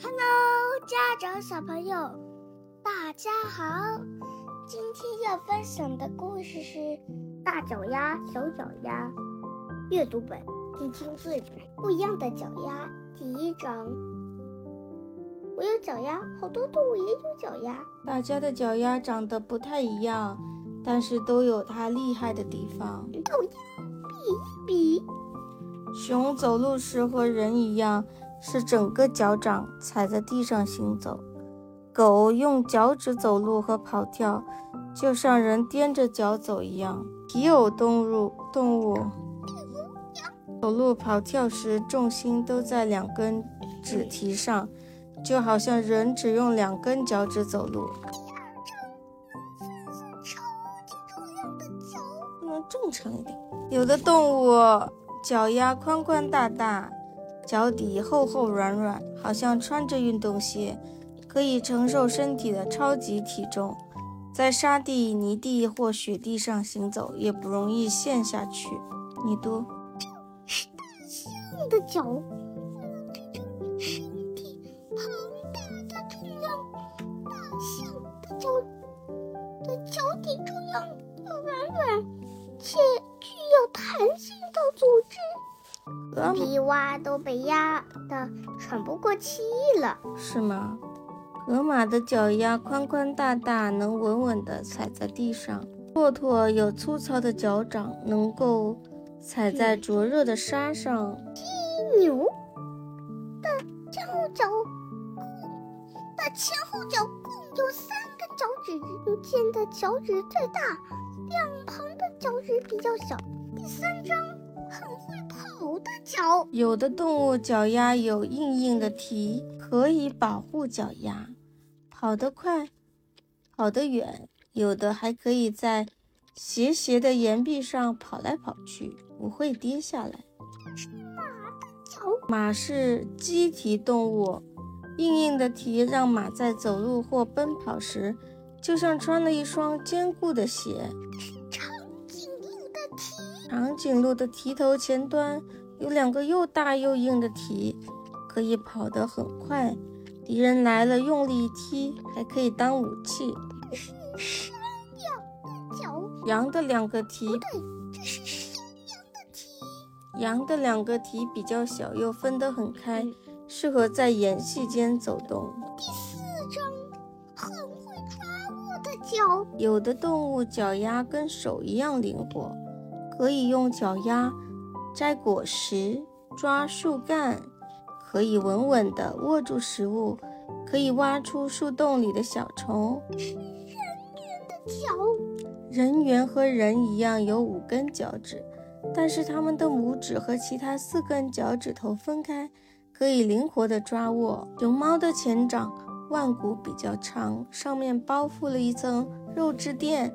Hello，家长小朋友，大家好。今天要分享的故事是《大脚丫小脚丫》阅读本，听听最不一样的脚丫。第一章，我有脚丫，好多动物也有脚丫。大家的脚丫长得不太一样，但是都有它厉害的地方。脚丫比一比，熊走路时和人一样。是整个脚掌踩在地上行走，狗用脚趾走路和跑跳，就像人踮着脚走一样。皮偶动物动物走路跑跳时，重心都在两根趾蹄上，就好像人只用两根脚趾走路。不能正常一点。有的动物脚丫宽宽大大。脚底厚厚软软，好像穿着运动鞋，可以承受身体的超级体重。在沙地、泥地或雪地上行走，也不容易陷下去。你读，是大象的脚，身体皮蛙都被压得喘不过气了，是吗？河马的脚丫宽宽大大，能稳稳地踩在地上。骆驼有粗糙的脚掌，能够踩在灼热的沙上。犀牛的前后脚的前后脚共有三根脚趾，中间的脚趾最大，两旁的脚趾比较小。第三章很会跑。的脚，有的动物脚丫有硬硬的蹄，可以保护脚丫，跑得快，跑得远。有的还可以在斜斜的岩壁上跑来跑去，不会跌下来。是马的脚，马是鸡蹄动物，硬硬的蹄让马在走路或奔跑时，就像穿了一双坚固的鞋。长颈鹿的蹄，头前端。有两个又大又硬的蹄，可以跑得很快。敌人来了，用力一踢，还可以当武器。这是山羊的脚，羊的两个蹄。不对，这是山羊的蹄。羊的两个蹄比较小，又分得很开，适合在岩隙间走动。第四章，很会抓握的脚。有的动物脚丫跟手一样灵活，可以用脚丫。摘果实、抓树干，可以稳稳地握住食物，可以挖出树洞里的小虫。人猿的脚，人猿和人一样有五根脚趾，但是它们的拇指和其他四根脚趾头分开，可以灵活地抓握。熊猫的前掌腕骨比较长，上面包覆了一层肉质垫。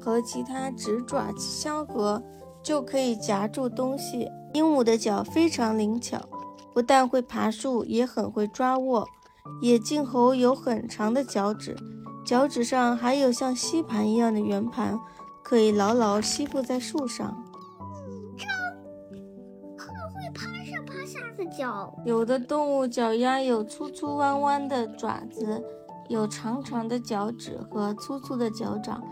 和其他直爪相合，就可以夹住东西。鹦鹉的脚非常灵巧，不但会爬树，也很会抓握。野径猴有很长的脚趾，脚趾上还有像吸盘一样的圆盘，可以牢牢吸附在树上。很会爬上爬下的脚。有的动物脚丫有粗粗弯弯的爪子，有长长的脚趾和粗粗的脚掌。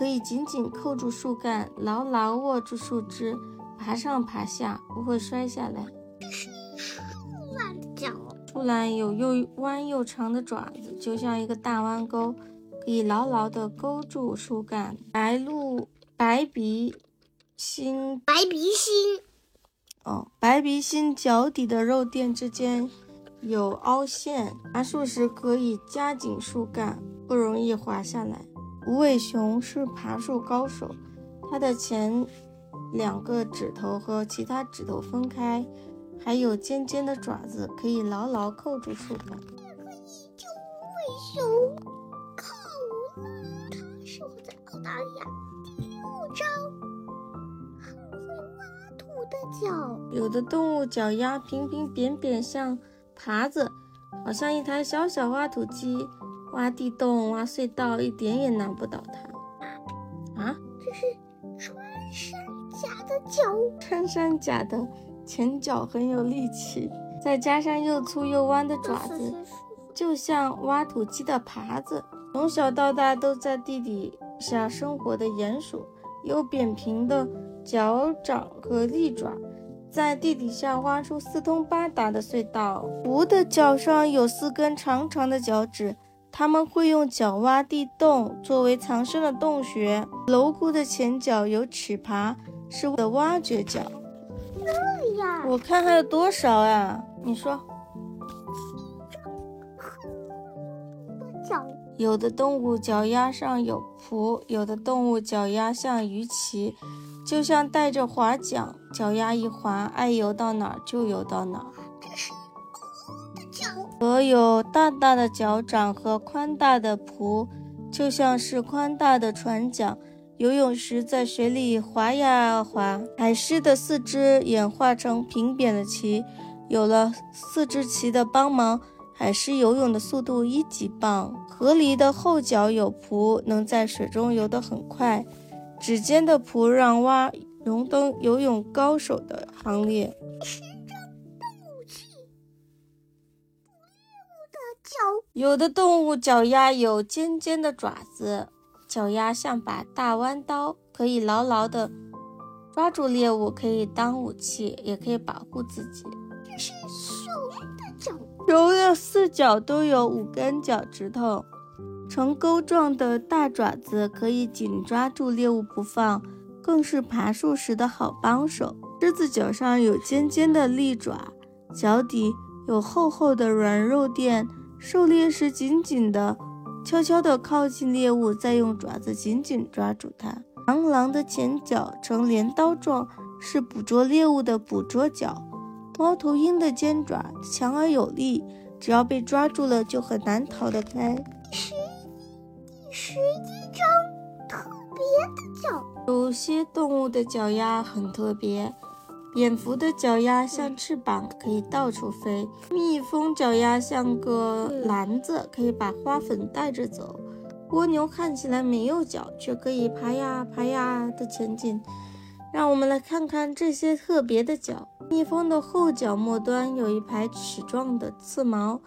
可以紧紧扣住树干，牢牢握住树枝，爬上爬下，不会摔下来。这是树懒的脚。树懒有又弯又长的爪子，就像一个大弯钩，可以牢牢地勾住树干。白鹭、白鼻心、白鼻心，哦，白鼻心脚底的肉垫之间有凹陷，爬树时可以夹紧树干，不容易滑下来。无尾熊是爬树高手，它的前两个指头和其他指头分开，还有尖尖的爪子，可以牢牢扣住树干。也可以叫无尾熊。考拉，它生活在澳大利亚。第六章，很会挖土的脚。有的动物脚丫平平扁扁，像耙子，好像一台小小挖土机。挖地洞、挖隧道，一点也难不倒它。啊，这是穿山甲的脚。穿山甲的前脚很有力气，再加上又粗又弯的爪子，就像挖土机的耙子。从小到大都在地底下生活的鼹鼠，有扁平的脚掌和利爪，在地底下挖出四通八达的隧道。狐的脚上有四根长长的脚趾，它们会用脚挖地洞作为藏身的洞穴。蝼蛄的前脚有齿耙，是为了挖掘脚。这样，我看还有多少呀？你说。脚。有的动物脚丫上有蹼，有的动物脚丫像鱼鳍，就像带着划桨，脚丫一划，爱游到哪儿就游到哪儿。这是。鹅有大大的脚掌和宽大的蹼，就像是宽大的船桨，游泳时在水里划呀划。海狮的四肢演化成平扁的鳍，有了四只鳍的帮忙。海狮游泳的速度一级棒。河狸的后脚有蹼，能在水中游得很快。指尖的蹼让蛙荣登游泳高手的行列。有的动物脚丫有尖尖的爪子，脚丫像把大弯刀，可以牢牢地抓住猎物，可以当武器，也可以保护自己。这是熊的脚。熊的四脚都有五根脚趾头，呈钩状的大爪子可以紧抓住猎物不放，更是爬树时的好帮手。狮子脚上有尖尖的利爪，脚底有厚厚的软肉垫，狩猎时紧紧的、悄悄地靠近猎物，再用爪子紧紧抓住它。螳螂的前脚呈镰刀状，是捕捉猎物的捕捉脚。猫头鹰的尖爪强而有力，只要被抓住了，就很难逃得开。十第十一章特别的脚。有些动物的脚丫很特别，蝙蝠的脚丫像翅膀，可以到处飞；蜜蜂脚丫像个篮子，可以把花粉带着走；蜗牛看起来没有脚，却可以爬呀爬呀的前进。让我们来看看这些特别的脚。蜜蜂的后脚末端有一排齿状的刺毛，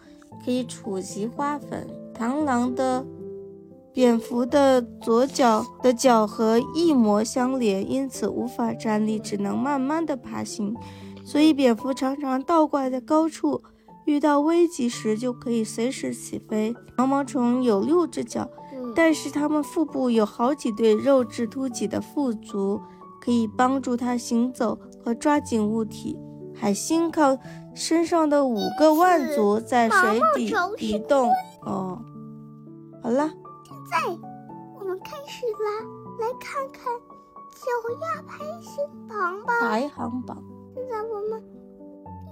可以储集花粉。螳螂的、蝙蝠的左脚的脚和翼膜相连，因此无法站立，只能慢慢的爬行。所以蝙蝠常常倒挂在高处，遇到危急时就可以随时起飞。毛毛虫有六只脚，但是它们腹部有好几对肉质凸起的腹足。可以帮助它行走和抓紧物体。海星靠身上的五个腕足在水底移动。哦，好了，现在我们开始啦，来看看脚丫排行榜吧。排行榜。现在我们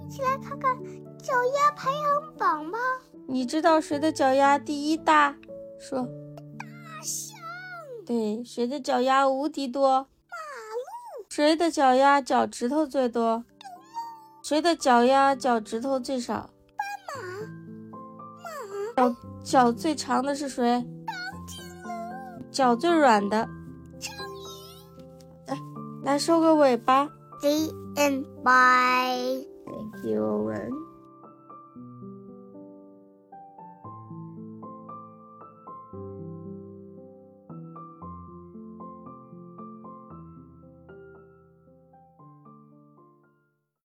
一起来看看脚丫排行榜吧。你知道谁的脚丫第一大？说。大象。对，谁的脚丫无敌多？马路谁的脚丫脚趾头最多？谁的脚丫脚趾头最少？斑马。马。脚脚最长的是谁？脚最软的？章鱼。来，来收个尾巴。The end. Bye. Thank you, Owen.